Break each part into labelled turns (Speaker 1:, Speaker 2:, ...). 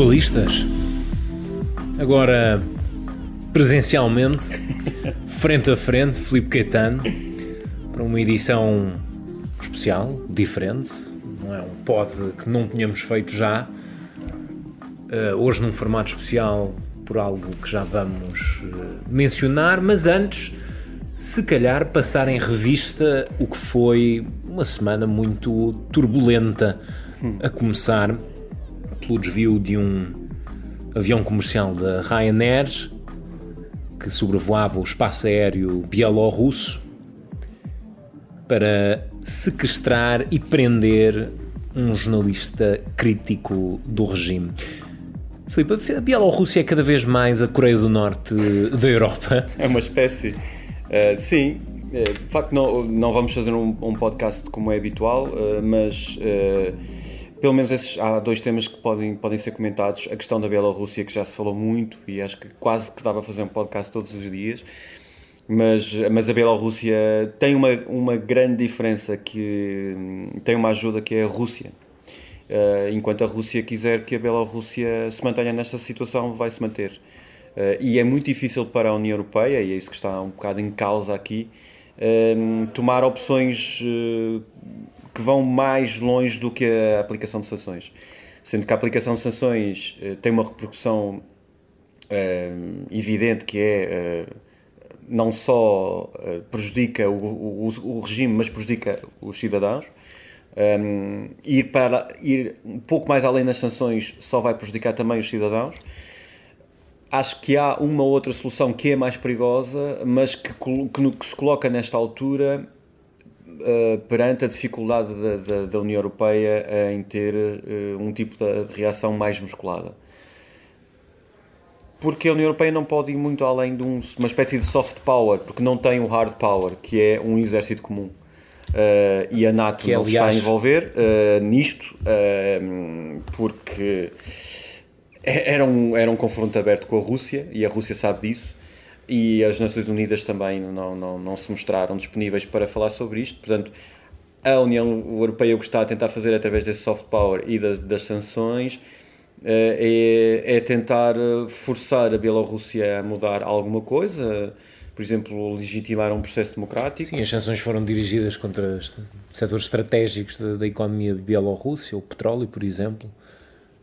Speaker 1: Globalistas. Agora, presencialmente, frente a frente, Filipe Caetano, para uma edição especial, diferente. Não é um pod que não tínhamos feito já. Uh, hoje num formato especial por algo que já vamos uh, mencionar, mas antes, se calhar, passar em revista o que foi uma semana muito turbulenta, a começar pelo desvio de um avião comercial da Ryanair que sobrevoava o espaço aéreo bielorrusso para sequestrar e prender um jornalista crítico do regime. Filipe, a Bielorrússia é cada vez mais a Coreia do Norte da Europa.
Speaker 2: É uma espécie. Uh, sim, uh, de facto, não, não vamos fazer um, um podcast como é habitual, uh, mas pelo menos esses, há dois temas que podem, podem ser comentados. A questão da Bielorrússia, que já se falou muito e acho que quase que dava a fazer um podcast todos os dias. Mas, mas a Bielorrússia tem uma, uma grande diferença, que tem uma ajuda que é a Rússia. Uh, enquanto a Rússia quiser que a Bielorrússia se mantenha nesta situação, vai se manter. Uh, e é muito difícil para a União Europeia, e é isso que está um bocado em causa aqui, uh, tomar opções que vão mais longe do que a aplicação de sanções. Sendo que a aplicação de sanções uh, tem uma repercussão uh, evidente que é uh, não só prejudica o, regime, mas prejudica os cidadãos. Um, ir, para, ir um pouco mais além das sanções só vai prejudicar também os cidadãos. Acho que há uma outra solução que é mais perigosa, mas que, que, que se coloca nesta altura uh, perante a dificuldade da, da, da, União Europeia em ter uh, um tipo de reação mais musculada. Porque a União Europeia não pode ir muito além de um, uma espécie de soft power, porque não tem o hard power, que é um exército comum. Uh, e a NATO que, não aliás... se está a envolver nisto, porque era um, era um confronto aberto com a Rússia, e a Rússia sabe disso e as Nações Unidas também não, não, não se mostraram disponíveis para falar sobre isto. Portanto, a União Europeia o que está a tentar fazer através desse soft power e das, das sanções eh, é, é, tentar eh, forçar a Bielorrússia a mudar alguma coisa, por exemplo, legitimar um processo democrático.
Speaker 1: Sim, as sanções foram dirigidas contra setores estratégicos da, da economia bielorrússia, o petróleo, por exemplo.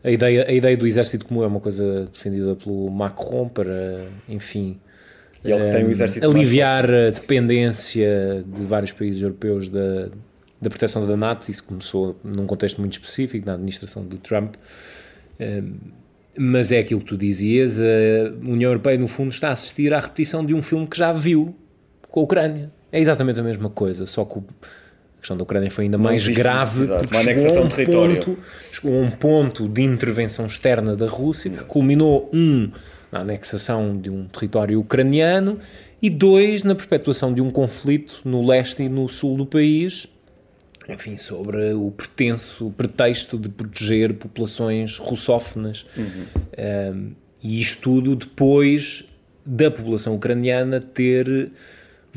Speaker 1: A ideia, a ideia do exército comum é uma coisa defendida pelo Macron para, enfim,
Speaker 2: e ele tem o exército
Speaker 1: aliviar a dependência de vários países europeus da, da proteção da NATO. Isso começou num contexto muito específico, na administração do Trump. Mas é aquilo que tu dizias, a União Europeia, no fundo, está a assistir à repetição de um filme que já viu com a Ucrânia. É exatamente a mesma coisa, só que a questão da Ucrânia foi ainda mais grave
Speaker 2: exato, uma anexação de território.
Speaker 1: Ponto, chegou a um ponto de intervenção externa da Rússia que culminou, um, na anexação de um território ucraniano e dois, na perpetuação de um conflito no leste e no sul do país, enfim, sobre o pretenso pretexto de proteger populações russófonas. Uhum. Um, e isto tudo depois da população ucraniana ter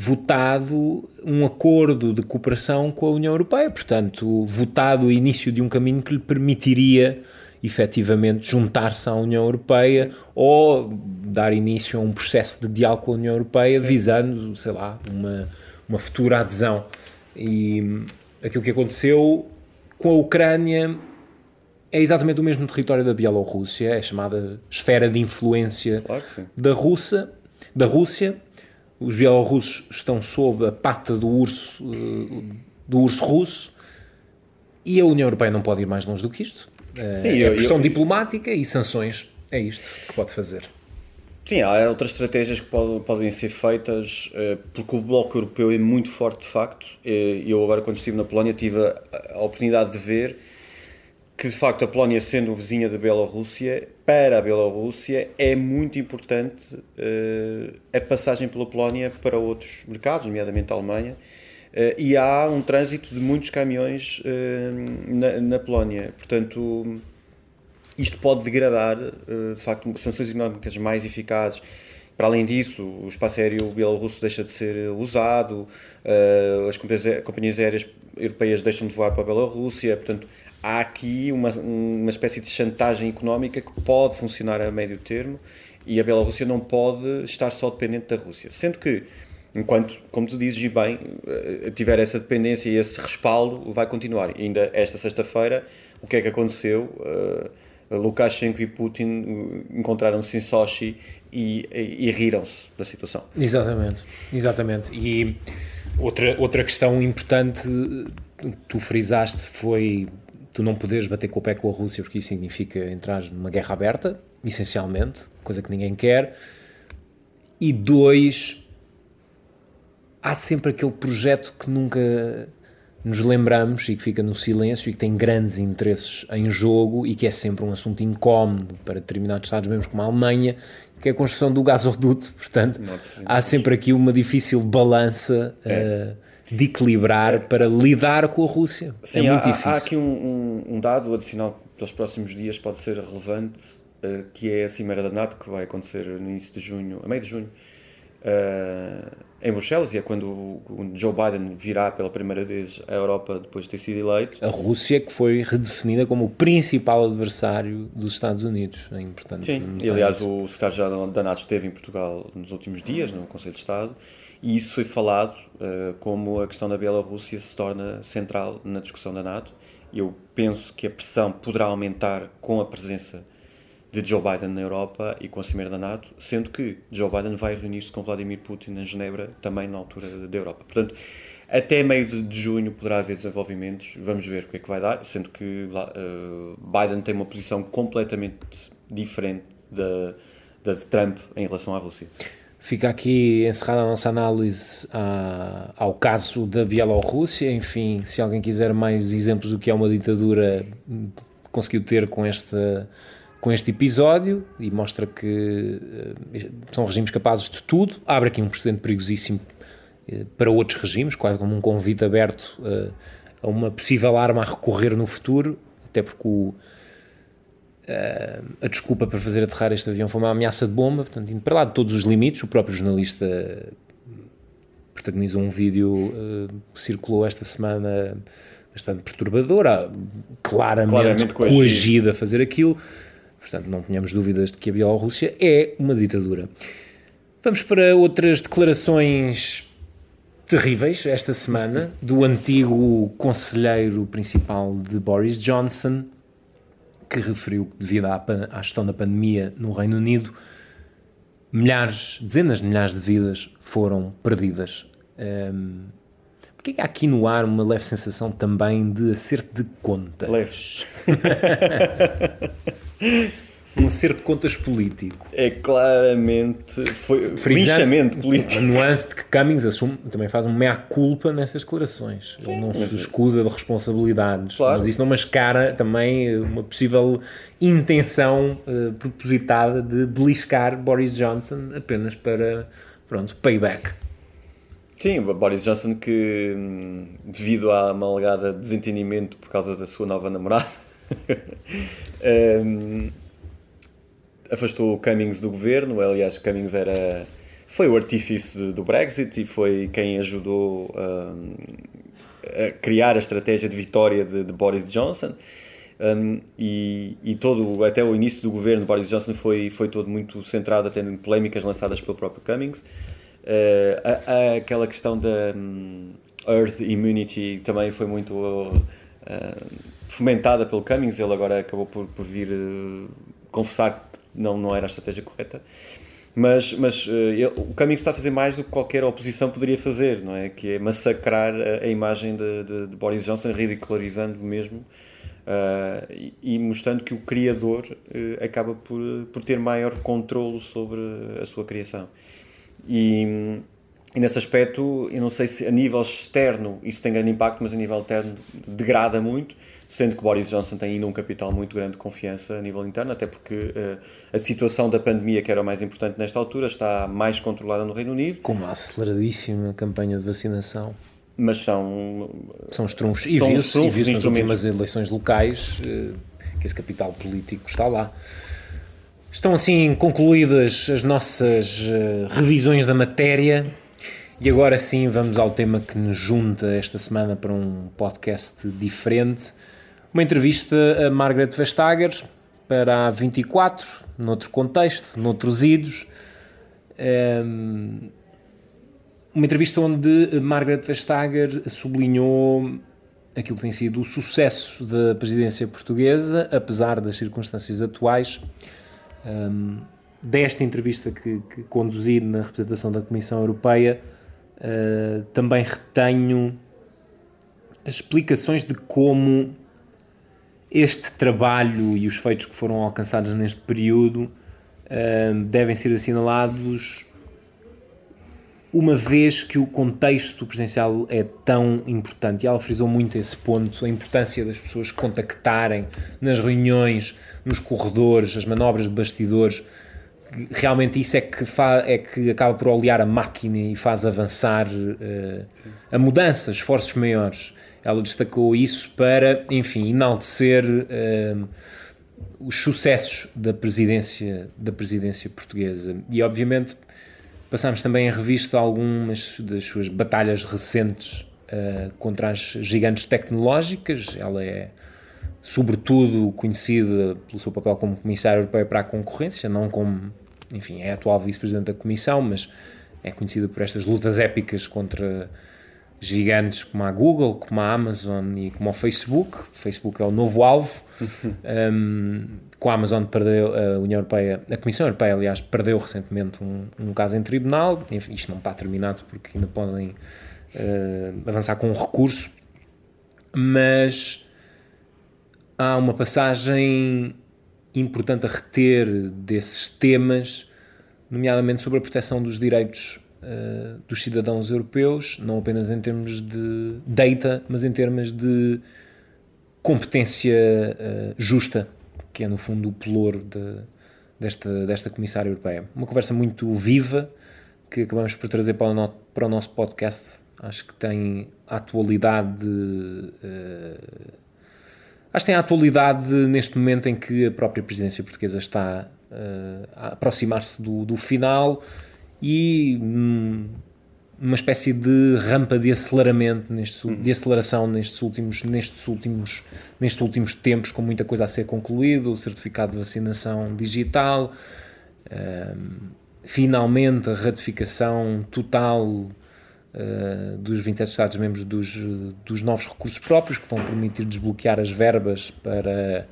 Speaker 1: votado um acordo de cooperação com a União Europeia, portanto, votado o início de um caminho que lhe permitiria efetivamente juntar-se à União Europeia ou dar início a um processo de diálogo com a União Europeia Sim. visando, sei lá, uma, uma futura adesão. E aquilo que aconteceu com a Ucrânia é exatamente o mesmo território da Bielorrússia, é chamada esfera de influência
Speaker 2: claro
Speaker 1: da, Rússia, da Rússia. Os bielorrussos estão sob a pata do urso, eh, do urso russo e a União Europeia não pode ir mais longe do que isto. Sim, é eu, pressão eu, diplomática e sanções. É isto que pode fazer.
Speaker 2: Sim, há outras estratégias que pode, podem ser feitas, eh, porque o Bloco Europeu é muito forte de facto. Eu agora, quando estive na Polónia, tive a, a oportunidade de ver que de facto a Polónia, sendo vizinha da Bielorrússia, para a Bielorrússia é muito importante uh, a passagem pela Polónia para outros mercados, nomeadamente a Alemanha, uh, e há um trânsito de muitos caminhões uh, na, na, Polónia. Portanto, isto pode degradar, de facto, sanções económicas mais eficazes. Para além disso, o espaço aéreo bielorrusso deixa de ser usado, as companhias aéreas europeias deixam de voar para a Bielorrússia, portanto há aqui uma, uma espécie de chantagem económica que pode funcionar a médio termo e a Bielorrússia não pode estar só dependente da Rússia. Sendo que, enquanto, como tu dizes, e bem, eh, tiver essa dependência e esse respaldo, vai continuar. Ainda esta sexta-feira, o que é que aconteceu? Uh, Lukashenko e Putin encontraram-se em Sochi e, e, e riram-se da situação.
Speaker 1: Exatamente, exatamente. E outra, outra questão importante que tu frisaste foi tu não poderes bater com o pé com a Rússia porque isso significa entrar numa guerra aberta, essencialmente, coisa que ninguém quer. E dois, há sempre aquele projeto que nunca nos lembramos e que fica no silêncio e que tem grandes interesses em jogo e que é sempre um assunto incómodo para determinados Estados membros como a Alemanha, que é a construção do gasoduto. Portanto, há sempre aqui uma difícil balança. É. Uh, de equilibrar para lidar com a Rússia. É Sim, é muito
Speaker 2: há,
Speaker 1: difícil.
Speaker 2: Há aqui um, um, um, dado adicional para os próximos dias pode ser relevante, uh, que é a Cimeira da NATO, que vai acontecer no início de junho, a meio de junho, uh, em Bruxelas, e é quando o, o, Joe Biden virá pela primeira vez à Europa depois de ter sido eleito.
Speaker 1: A Rússia que foi redefinida como o principal adversário dos Estados Unidos. É importante.
Speaker 2: Sim, e aliás o secretário-geral da NATO esteve em Portugal nos últimos dias, no Conselho de Estado, e isso foi falado uh, como a questão da Bielorrússia se torna central na discussão da NATO. Eu penso que a pressão poderá aumentar com a presença de Joe Biden na Europa e com a Cimeira da NATO, sendo que Joe Biden vai reunir-se com Vladimir Putin em Genebra, também na altura da Europa. Portanto, até meio de, junho poderá haver desenvolvimentos, vamos ver o que é que vai dar, sendo que uh, Biden tem uma posição completamente diferente da, da de Trump em relação à Rússia.
Speaker 1: Fica aqui encerrada a nossa análise a, ao caso da Bielorrússia. Enfim, se alguém quiser mais exemplos do que é uma ditadura, conseguiu ter com este, com este episódio e mostra que uh, são regimes capazes de tudo. Abre aqui um precedente perigosíssimo uh, para outros regimes, quase como um convite aberto uh, a uma possível arma a recorrer no futuro, até porque o a desculpa para fazer aterrar este avião foi uma ameaça de bomba, portanto, indo para lá de todos os limites. O próprio jornalista protagonizou um vídeo que circulou esta semana bastante perturbador, claramente, claramente coagido a fazer aquilo. Portanto, não tenhamos dúvidas de que a Bielorrússia é uma ditadura. Vamos para outras declarações terríveis esta semana do antigo conselheiro principal de Boris Johnson, que referiu que, devido à, à gestão da pandemia no Reino Unido, milhares, dezenas de milhares de vidas foram perdidas. Um, porque há aqui no ar uma leve sensação também de acerto de contas?
Speaker 2: Leves.
Speaker 1: um acerto de contas político.
Speaker 2: É claramente, foi linchamento político.
Speaker 1: A nuance de que Cummings assume, também faz um meia-culpa nessas declarações. Sim, Ele não se escusa de responsabilidades, claro. mas isso não mascara também uma possível intenção uh, propositada de beliscar Boris Johnson apenas para, pronto, payback.
Speaker 2: Sim, Boris Johnson que, hum, devido a uma alegada desentendimento por causa da sua nova namorada, um, afastou Cummings do governo. Aliás, Cummings era, foi o artífice do Brexit e foi quem ajudou um, a criar a estratégia de vitória de, de Boris Johnson. Um, e, e, todo, até o início do governo Boris Johnson foi, foi todo muito centrado até em polémicas lançadas pelo próprio Cummings. Uh, a, a, aquela questão da um, Earth Immunity também foi muito uh, fomentada pelo Cummings. Ele agora acabou por, por vir uh, confessar não, não era a estratégia correta. Mas, mas uh, ele, o Cummings está a fazer mais do que qualquer oposição poderia fazer, não é? Que é massacrar a, a imagem de, de, de, Boris Johnson, ridicularizando mesmo uh, e, e, mostrando que o criador acaba por, por ter maior controle sobre a sua criação. E, e nesse aspecto, eu não sei se a nível externo isso tem grande impacto, mas a nível interno degrada muito, sendo que Boris Johnson tem ainda um capital muito grande de confiança a nível interno, até porque uh, a situação da pandemia, que era o mais importante nesta altura, está mais controlada no Reino Unido.
Speaker 1: Com uma aceleradíssima campanha de vacinação.
Speaker 2: Mas são...
Speaker 1: São os trunfos. E viu-se viu nas últimas eleições locais uh, que esse capital político está lá. Estão assim concluídas as nossas uh, revisões da matéria. E agora sim vamos ao tema que nos junta esta semana para um podcast diferente. Uma entrevista a Margaret Vestager para a 24, noutro contexto, noutros idos. Um, uma entrevista onde Margaret Vestager sublinhou aquilo que tem sido o sucesso da presidência portuguesa, apesar das circunstâncias atuais. Um, desta entrevista que, que conduzi na representação da Comissão Europeia, Uh, também retenho as explicações de como este trabalho e os feitos que foram alcançados neste período uh, devem ser assinalados uma vez que o contexto presencial é tão importante. E ela frisou muito esse ponto, a importância das pessoas contactarem nas reuniões, nos corredores, as manobras de bastidores, realmente isso é que, fa, é que acaba por olear a máquina e faz avançar uh, a mudança, esforços maiores. Ela destacou isso para, enfim, enaltecer uh, os sucessos da presidência, da presidência portuguesa. E, obviamente, passámos também em revista algumas das suas batalhas recentes uh, contra as gigantes tecnológicas. Ela é sobretudo conhecida pelo seu papel como Comissário Europeu para a Concorrência, não como enfim, é atual vice-presidente da Comissão, mas é conhecida por estas lutas épicas contra gigantes como a Google, como a Amazon e como o Facebook. O Facebook é o novo alvo. um, com a Amazon perdeu, a União Europeia, a Comissão Europeia, aliás, perdeu recentemente um, um caso em tribunal. Enfim, isto não está terminado porque ainda podem uh, avançar com um recurso. Mas há uma passagem importante a reter desses temas, nomeadamente sobre a proteção dos direitos uh, dos cidadãos europeus, não apenas em termos de data, mas em termos de competência uh, justa, que é no fundo o pelour de, desta, desta Comissária Europeia. Uma conversa muito viva que acabamos por trazer para o, no, para o nosso podcast. Acho que tem atualidade. Uh, Acho que tem a atualidade neste momento em que a própria presidência portuguesa está uh, a aproximar-se do, do, final e hum, uma espécie de rampa de aceleramento, neste, uhum. de aceleração nestes últimos, nestes, últimos, nestes últimos tempos, com muita coisa a ser concluída, o certificado de vacinação digital, uh, finalmente a ratificação total uh, dos 27 Estados-membros dos, dos novos recursos próprios, que vão permitir desbloquear as verbas para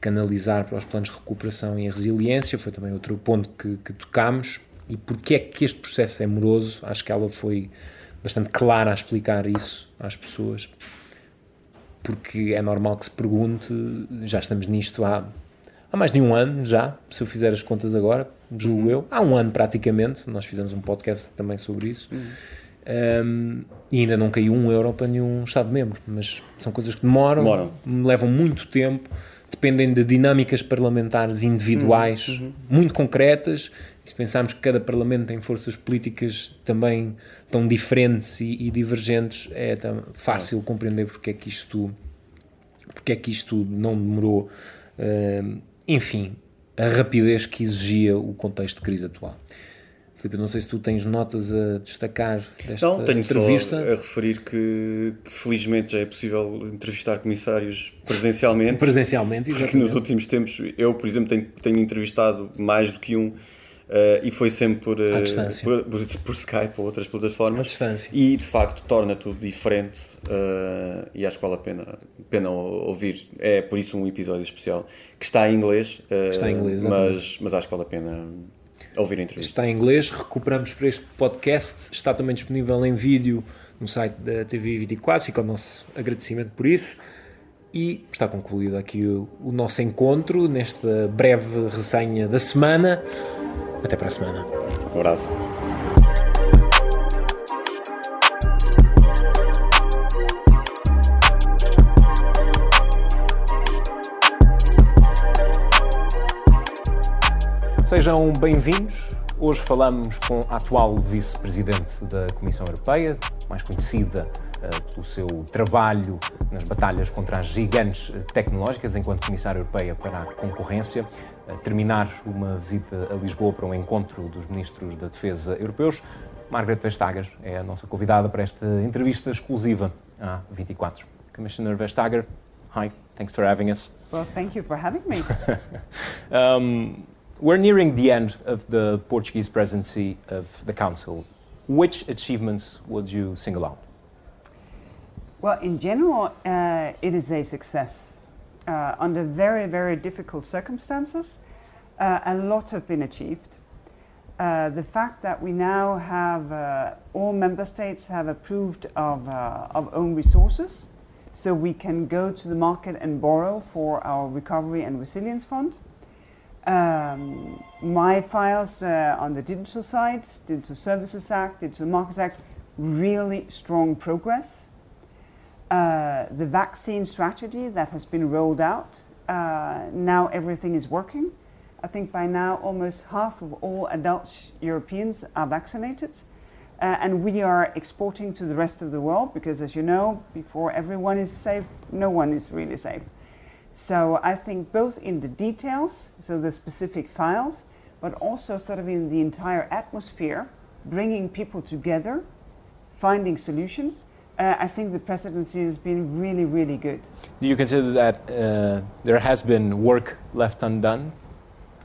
Speaker 1: canalizar para os planos de recuperação e resiliência, foi também outro ponto que, que tocámos. E porque é que este processo é moroso? Acho que ela foi bastante clara a explicar isso às pessoas, porque é normal que se pergunte, já estamos nisto há, há mais de um ano já, se eu fizer as contas agora, julgo uhum. eu, há um ano praticamente, nós fizemos um podcast também sobre isso, uhum. Um, e ainda não caiu um euro para nenhum Estado-membro, mas são coisas que demoram, demoram, levam muito tempo, dependem de dinâmicas parlamentares individuais uhum, uhum. muito concretas. E se pensarmos que cada parlamento tem forças políticas também tão diferentes e, e divergentes, é fácil é. compreender porque é que isto, porque é que isto não demorou. Uh, enfim, a rapidez que exigia o contexto de crise atual. Filipe, não sei se tu tens notas a destacar desta não, tenho entrevista.
Speaker 2: Só a referir que, que, felizmente já é possível entrevistar comissários presencialmente.
Speaker 1: presencialmente,
Speaker 2: exatamente. Porque nos últimos tempos, eu, por exemplo, tenho, tenho entrevistado mais do que um Uh, e foi sempre por, uh, por, por, por, Skype ou outras plataformas. À
Speaker 1: distância.
Speaker 2: E de facto torna tudo diferente uh, e acho que vale a pena, pena ouvir. É por isso um episódio especial que está em inglês,
Speaker 1: está em inglês
Speaker 2: mas, mas acho que vale a pena ouvir a entrevista.
Speaker 1: Está em inglês, recuperamos para este podcast, está também disponível em vídeo no site da TV24, fica o nosso agradecimento por isso. E está concluído aqui o, o nosso encontro nesta breve resenha da semana. Até para a semana.
Speaker 2: Um abraço.
Speaker 3: Sejam bem-vindos. Hoje falamos com a atual vice-presidente da Comissão Europeia, mais conhecida uh, pelo seu trabalho nas batalhas contra as gigantes tecnológicas enquanto Comissária Europeia para a Concorrência, uh, terminar uma visita a Lisboa para um encontro dos ministros da Defesa europeus. Margaret Vestager é a nossa convidada para esta entrevista exclusiva à 24. Commissioner Vestager, hi, thanks for having us.
Speaker 4: Well, thank you for having me.
Speaker 3: um, we're nearing the end of the Portuguese presidency of the Council. Which achievements would you single out?
Speaker 4: Well, in general, uh, it is a success. Uh, under very, very difficult circumstances, uh, a lot has been achieved. Uh, the fact that we now have uh, all member states have approved of, uh, of own resources, so we can go to the market and borrow for our recovery and resilience fund. Um, my files uh, on the digital side, Digital Services Act, Digital Markets Act, really strong progress. Uh, the vaccine strategy that has been rolled out, uh, now everything is working. I think by now almost half of all adult Europeans are vaccinated. Uh, and we are exporting to the rest of the world because, as you know, before everyone is safe, no one is really safe. So I think both in the details, so the specific files, but also sort of in the entire atmosphere, bringing people together, finding solutions. Uh, I think the presidency has been really, really good.
Speaker 3: Do you consider that uh, there has been work left undone,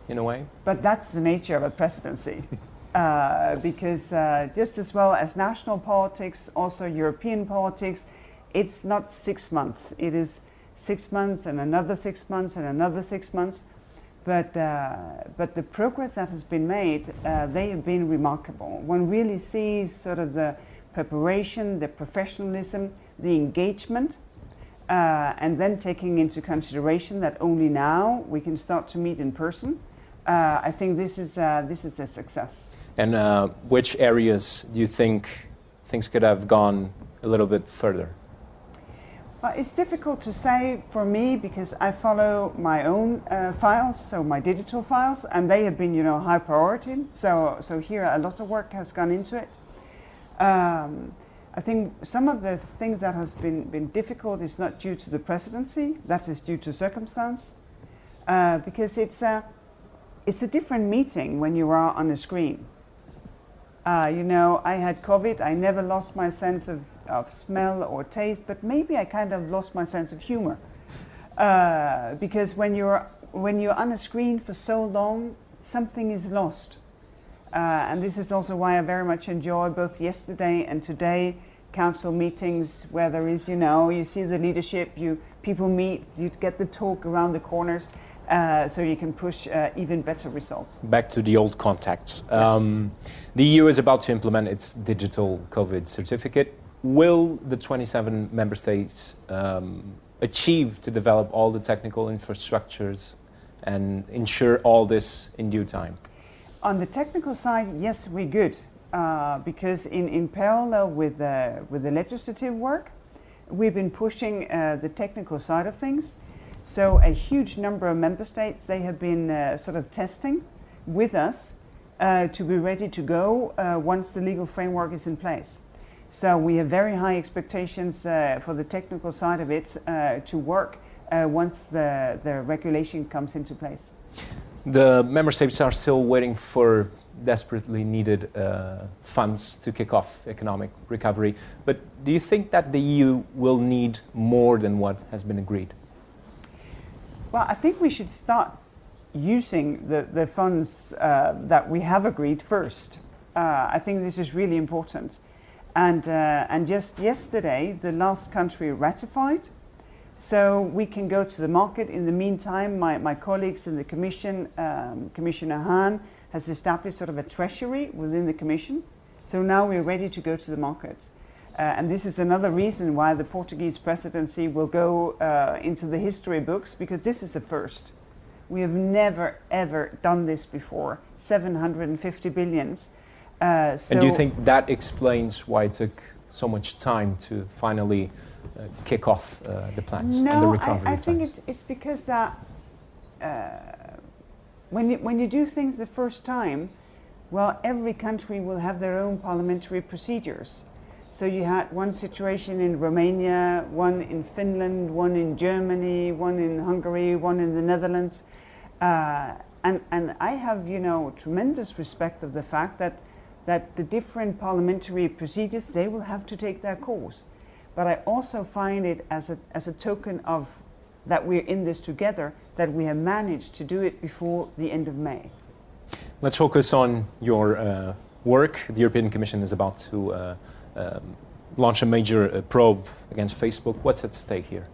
Speaker 3: in a way?
Speaker 4: But that's the nature of a presidency. uh, because uh, just as well as national politics, also European politics, it's not six months. It is six months and another six months and another six months. But, uh, but the progress that has been made, uh, they have been remarkable. One really sees sort of the preparation, the professionalism, the engagement, uh, and then taking into consideration that only now we can start to meet in person. Uh, I think this is, uh, this is a success.
Speaker 3: And uh, which areas do you think things could have gone a little bit further?
Speaker 4: Well, it's difficult to say for me because I follow my own uh, files, so my digital files, and they have been, you know, high priority. So, so here a lot of work has gone into it. Um, I think some of the things that has been, been difficult is not due to the presidency, that is due to circumstance, uh, because it's a, it's a different meeting when you are on a screen. Uh, you know, I had COVID, I never lost my sense of of smell or taste, but maybe I kind of lost my sense of humor. Uh, because when you're, when you're on a screen for so long, something is lost. Uh, and this is also why I very much enjoy both yesterday and today council meetings where there is, you know, you see the leadership, you people meet, you get the talk around the corners, uh, so you can push uh, even better results.
Speaker 3: Back to the old contacts. Um, The EU is about to implement its digital COVID certificate will the 27 member states um, achieve to develop all the technical infrastructures and ensure all this in due time?
Speaker 4: On the technical side, yes, we're good. Uh, because in, in parallel with the, with the legislative work, we've been pushing uh, the technical side of things. So a huge number of member states, they have been uh, sort of testing with us uh, to be ready to go uh, once the legal framework is in place. So we have very high expectations uh, for the technical side of it uh, to work uh, once the, the regulation comes into place.
Speaker 3: The member states are still waiting for desperately needed uh, funds to kick off economic recovery. But do you think that the EU will need more than what has been agreed?
Speaker 4: Well, I think we should start using the, the funds uh, that we have agreed first. Uh, I think this is really important. And, uh, and just yesterday, the last country ratified. So we can go to the market. In the meantime, my, my colleagues in the Commission, um, Commissioner Hahn, has established sort of a treasury within the Commission. So now we're ready to go to the market. Uh, and this is another reason why the Portuguese presidency will go uh, into the history books because this is a first. We have never ever done this before. 750 billions.
Speaker 3: Uh, so and do you think that explains why it took so much time to finally uh, kick off uh, the plans
Speaker 4: no,
Speaker 3: and the recovery
Speaker 4: I, I think it's, it's because that uh, when you, when you do things the first time, well, every country will have their own parliamentary procedures. So you had one situation in Romania, one in Finland, one in Germany, one in Hungary, one in the Netherlands. Uh, and, and I have, you know, tremendous respect of the fact that, that the different parliamentary procedures, they will have to take their course. But I also find it as a, as a token of that we're in this together, that we have managed to do it before the end of May.
Speaker 3: Let's focus on your uh, work. The European Commission is about to uh, um, launch a major uh, probe against Facebook. What's at stake here?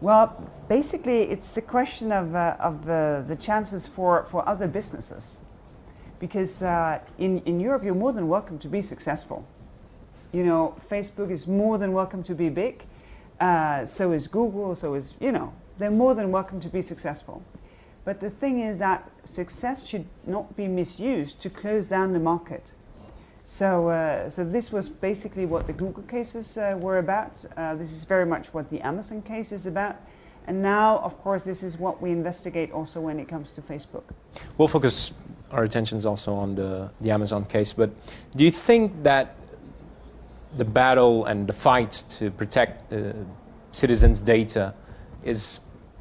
Speaker 4: Well, basically, it's a question of, uh, of uh, the chances for, for other businesses. Because uh, in, in Europe, you're more than welcome to be successful. You know, Facebook is more than welcome to be big. Uh, so is Google, so is, you know, they're more than welcome to be successful. But the thing is that success should not be misused to close down the market. So, uh, so this was basically what the Google cases uh, were about. Uh, this is very much what the Amazon case is about. And now, of course, this is what we investigate also when it comes to Facebook.
Speaker 3: We'll focus our attention is also on the, the Amazon case. But do you think that the battle and the fight to protect uh, citizens' data is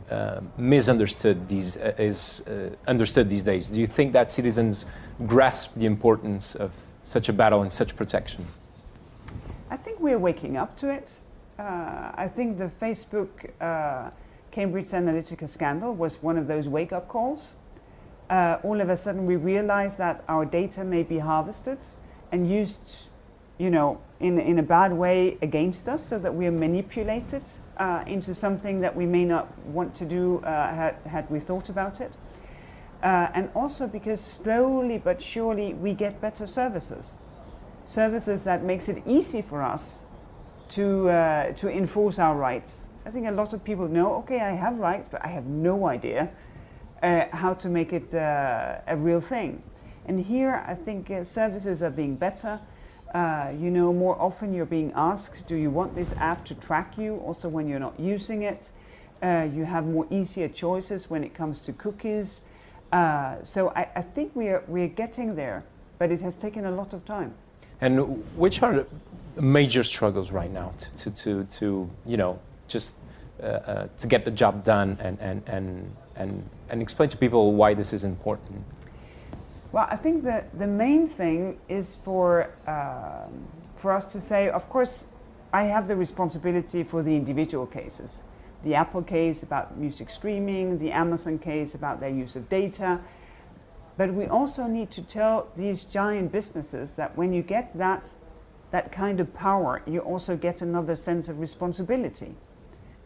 Speaker 3: uh, misunderstood these uh, is uh, understood these days? Do you think that citizens grasp the importance of such a battle and such protection?
Speaker 4: I think we're waking up to it. Uh, I think the Facebook uh, Cambridge Analytica scandal was one of those wake up calls. Uh, all of a sudden, we realize that our data may be harvested and used, you know, in, in a bad way against us so that we are manipulated uh, into something that we may not want to do uh, had, had we thought about it. Uh, and also because slowly but surely we get better services. Services that makes it easy for us to, uh, to enforce our rights. I think a lot of people know, okay, I have rights, but I have no idea uh, how to make it uh, a real thing. And here I think uh, services are being better. Uh, you know, more often you're being asked, do you want this app to track you also when you're not using it? you have more easier choices when it comes to cookies. Uh, so I, I, think we are, we are getting there, but it has taken a lot of time.
Speaker 3: And which are the major struggles right now to, to, to, to you know, just uh, uh, to get the job done and, and, and, and, and explain to people why this is important?
Speaker 4: Well, I think that the main thing is for, um, for us to say, of course, I have the responsibility for the individual cases the Apple case about music streaming, the Amazon case about their use of data. But we also need to tell these giant businesses that when you get that, that kind of power, you also get another sense of responsibility.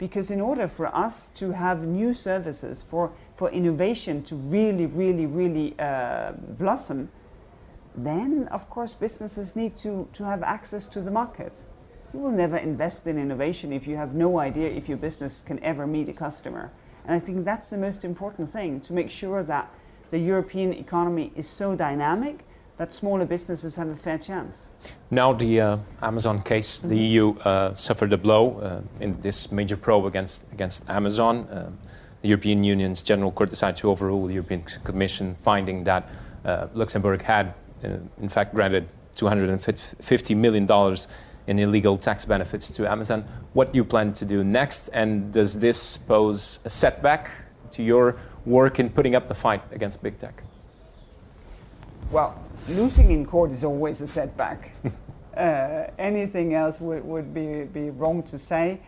Speaker 4: Because in order for us to have new services, for, for innovation to really, really, really uh, blossom, then of course businesses need to, to have access to the market. You will never invest in innovation if you have no idea if your business can ever meet a customer. And I think that's the most important thing to make sure that the European economy is so dynamic that smaller businesses have a fair chance.
Speaker 3: Now, the uh, Amazon case, mm-hmm. the EU uh, suffered a blow uh, in this major probe against, against Amazon. Um, the European Union's General Court decided to overrule the European Commission, finding that uh, Luxembourg had, uh, in fact, granted $250 million in illegal tax benefits to Amazon. What do you plan to do next, and does this pose a setback to your work in putting up the fight against big tech?
Speaker 4: Well, losing in court is always a setback. uh, anything else would, would be, be wrong to say.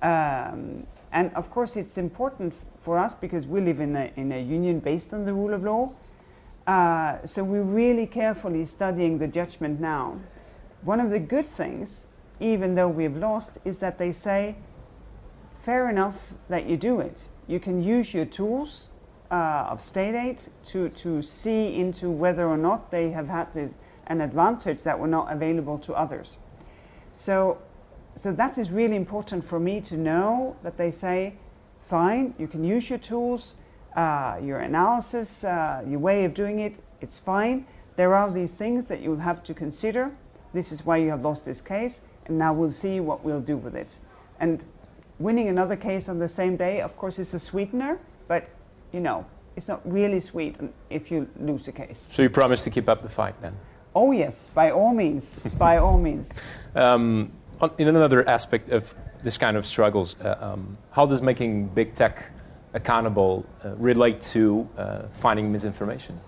Speaker 4: Um, and of course, it's important for us because we live in a, in a union based on the rule of law. Uh, so we're really carefully studying the judgment now one of the good things, even though we've lost, is that they say, fair enough that you do it. You can use your tools uh, of state aid to, to see into whether or not they have had the, an advantage that were not available to others. So, so that is really important for me to know that they say, fine, you can use your tools, uh, your analysis, uh, your way of doing it, it's fine. There are these things that you'll have to consider this is why you have lost this case, and now we'll see what we'll do with it. And winning another case on the same day, of course, is a sweetener, but you know, it's not really sweet if you lose the case.
Speaker 3: So you promise to keep up the fight then?
Speaker 4: Oh yes, by all means, by all means.
Speaker 3: Um, in another aspect of this kind of struggles, uh, um, how does making big tech accountable uh, relate to uh, finding misinformation?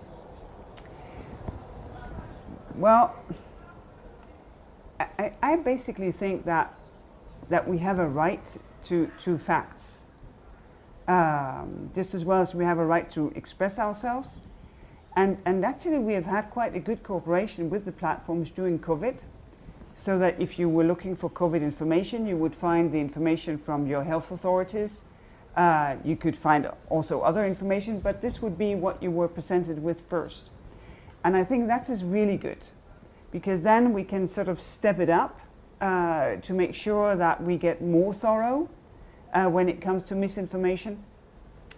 Speaker 4: Well, I, I basically think that that we have a right to, to facts, um, just as well as we have a right to express ourselves. And, and actually, we have had quite a good cooperation with the platforms during COVID, so that if you were looking for COVID information, you would find the information from your health authorities. Uh, you could find also other information, but this would be what you were presented with first. And I think that is really good because then we can sort of step it up uh, to make sure that we get more thorough uh, when it comes to misinformation,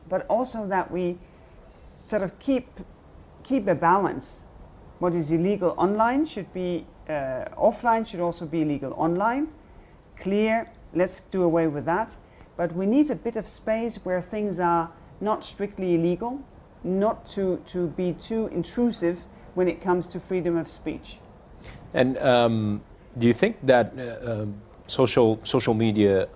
Speaker 4: but also that we sort of keep keep a balance. What is illegal online should be uh, offline, should also be illegal online. Clear, let's do away with that. But we need a bit of space where things are not strictly illegal, not to, to be too intrusive when it comes to freedom of speech.
Speaker 3: And um, do you think that uh, um, social, social media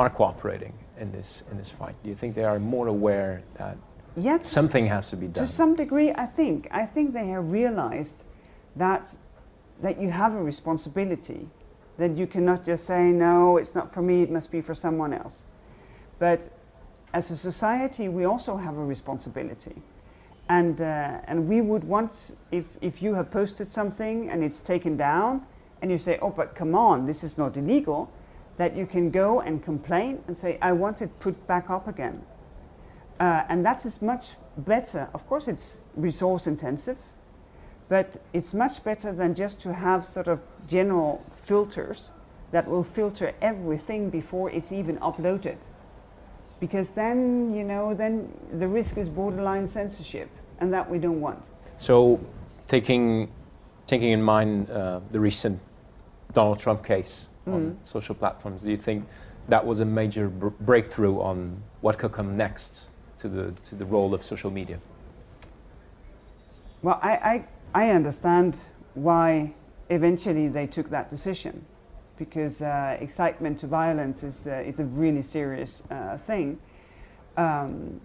Speaker 3: are cooperating in this, in this fight? Do you think they are more aware that yeah, something has to be done?
Speaker 4: To some degree, I think. I think they have realized that, that you have a responsibility, that you cannot just say, no, it's not for me, it must be for someone else. But as a society, we also have a responsibility. And, uh, and we would want, if, if you have posted something and it's taken down, and you say, oh, but come on, this is not illegal, that you can go and complain and say, I want it put back up again. Uh, and that is much better. Of course, it's resource intensive, but it's much better than just to have sort of general filters that will filter everything before it's even uploaded. Because then, you know, then the risk is borderline censorship, and that we don't want.
Speaker 3: So, taking, taking in mind uh, the recent Donald Trump case mm. on social platforms. Do you think that was a major br- breakthrough on what could come next to the, to the role of social media?
Speaker 4: Well, I, I, I understand why eventually they took that decision because uh, excitement to violence is, uh, is a really serious uh, thing. Um,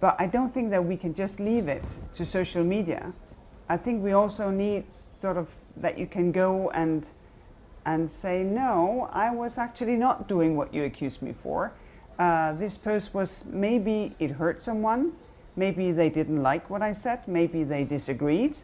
Speaker 4: but I don't think that we can just leave it to social media. I think we also need sort of that you can go and and say, no, I was actually not doing what you accused me for. Uh, this post was maybe it hurt someone, maybe they didn't like what I said, maybe they disagreed,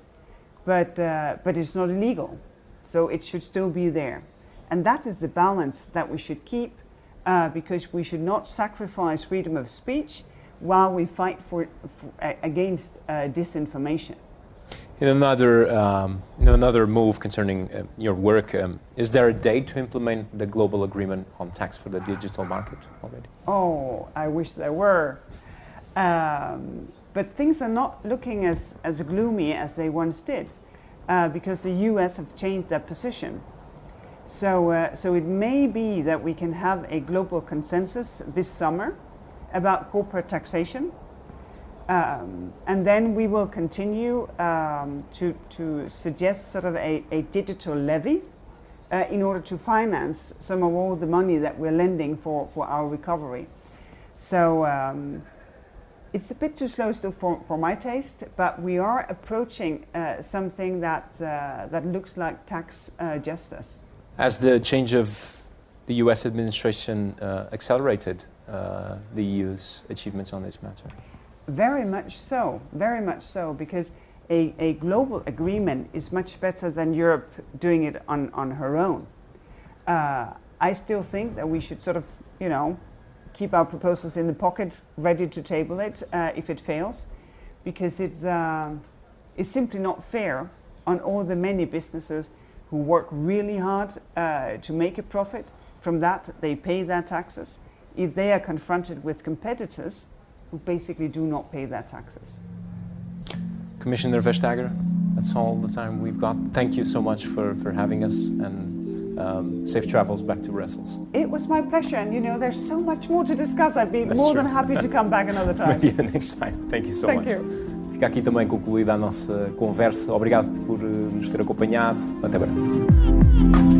Speaker 4: but, uh, but it's not illegal. So it should still be there. And that is the balance that we should keep uh, because we should not sacrifice freedom of speech while we fight for, for against uh, disinformation.
Speaker 3: In another, um, in another move concerning uh, your work, um, is there a date to implement the global agreement on tax for the digital market already?
Speaker 4: Oh, I wish there were. Um, but things are not looking as, as gloomy as they once did uh, because the US have changed their position. So, uh, so it may be that we can have a global consensus this summer about corporate taxation um, and then we will continue um, to, to suggest sort of a, a digital levy uh, in order to finance some of all the money that we're lending for, for our recovery. So um, it's a bit too slow still for, for my taste, but we are approaching uh, something that, uh, that looks like tax uh, justice.
Speaker 3: Has the change of the US administration uh, accelerated uh, the EU's achievements on this matter?
Speaker 4: Very much so, very much so, because a, a global agreement is much better than Europe doing it on, on her own. Uh, I still think that we should sort of, you know, keep our proposals in the pocket, ready to table it uh, if it fails, because it's, uh, it's simply not fair on all the many businesses who work really hard uh, to make a profit. From that, they pay their taxes. If they are confronted with competitors who basically do not pay their taxes.
Speaker 3: Commissioner Vestager, that's all the time we've got. Thank you so much for, for having us and Um, safe travels back to Brussels.
Speaker 4: It was my pleasure, and you know, there's so much more to discuss. I'd be
Speaker 3: That's
Speaker 4: more
Speaker 3: true.
Speaker 4: than happy to come back another time.
Speaker 3: Maybe next time. Thank you so
Speaker 4: Thank
Speaker 3: much.
Speaker 4: you.
Speaker 3: Fica aqui também concluída a nossa conversa. Obrigado por eh, nos ter acompanhado. Até breve.